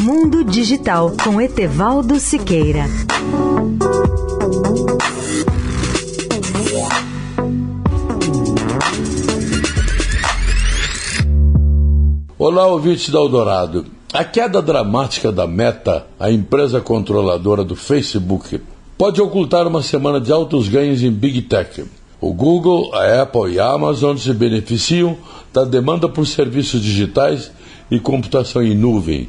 Mundo Digital com Etevaldo Siqueira. Olá, ouvintes da Eldorado. A queda dramática da Meta, a empresa controladora do Facebook, pode ocultar uma semana de altos ganhos em Big Tech. O Google, a Apple e a Amazon se beneficiam da demanda por serviços digitais e computação em nuvem.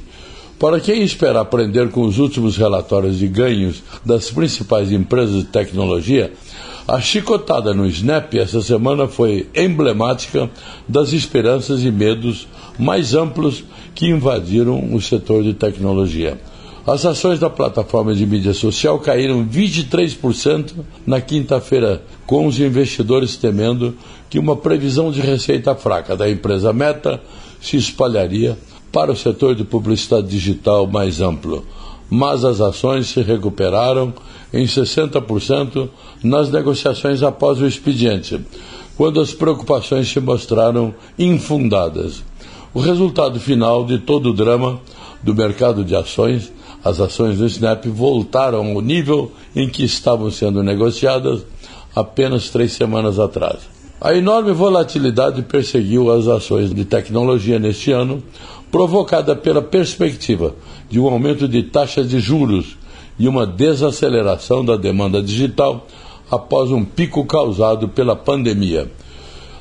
Para quem espera aprender com os últimos relatórios de ganhos das principais empresas de tecnologia, a chicotada no Snap essa semana foi emblemática das esperanças e medos mais amplos que invadiram o setor de tecnologia. As ações da plataforma de mídia social caíram 23% na quinta-feira, com os investidores temendo que uma previsão de receita fraca da empresa Meta se espalharia para o setor de publicidade digital mais amplo. Mas as ações se recuperaram em 60% nas negociações após o expediente, quando as preocupações se mostraram infundadas. O resultado final de todo o drama do mercado de ações, as ações do Snap voltaram ao nível em que estavam sendo negociadas apenas três semanas atrás. A enorme volatilidade perseguiu as ações de tecnologia neste ano, provocada pela perspectiva de um aumento de taxas de juros e uma desaceleração da demanda digital após um pico causado pela pandemia.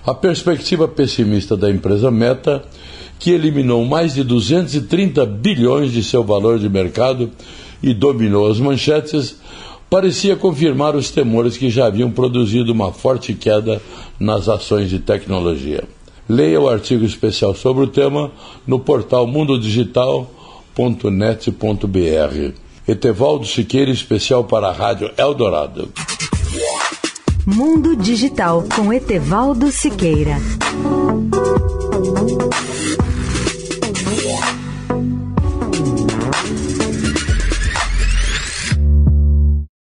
A perspectiva pessimista da empresa Meta, que eliminou mais de 230 bilhões de seu valor de mercado e dominou as manchetes, parecia confirmar os temores que já haviam produzido uma forte queda nas ações de tecnologia. Leia o artigo especial sobre o tema no portal mundodigital.net.br. Etevaldo Siqueira, especial para a Rádio Eldorado. Mundo Digital com Etevaldo Siqueira.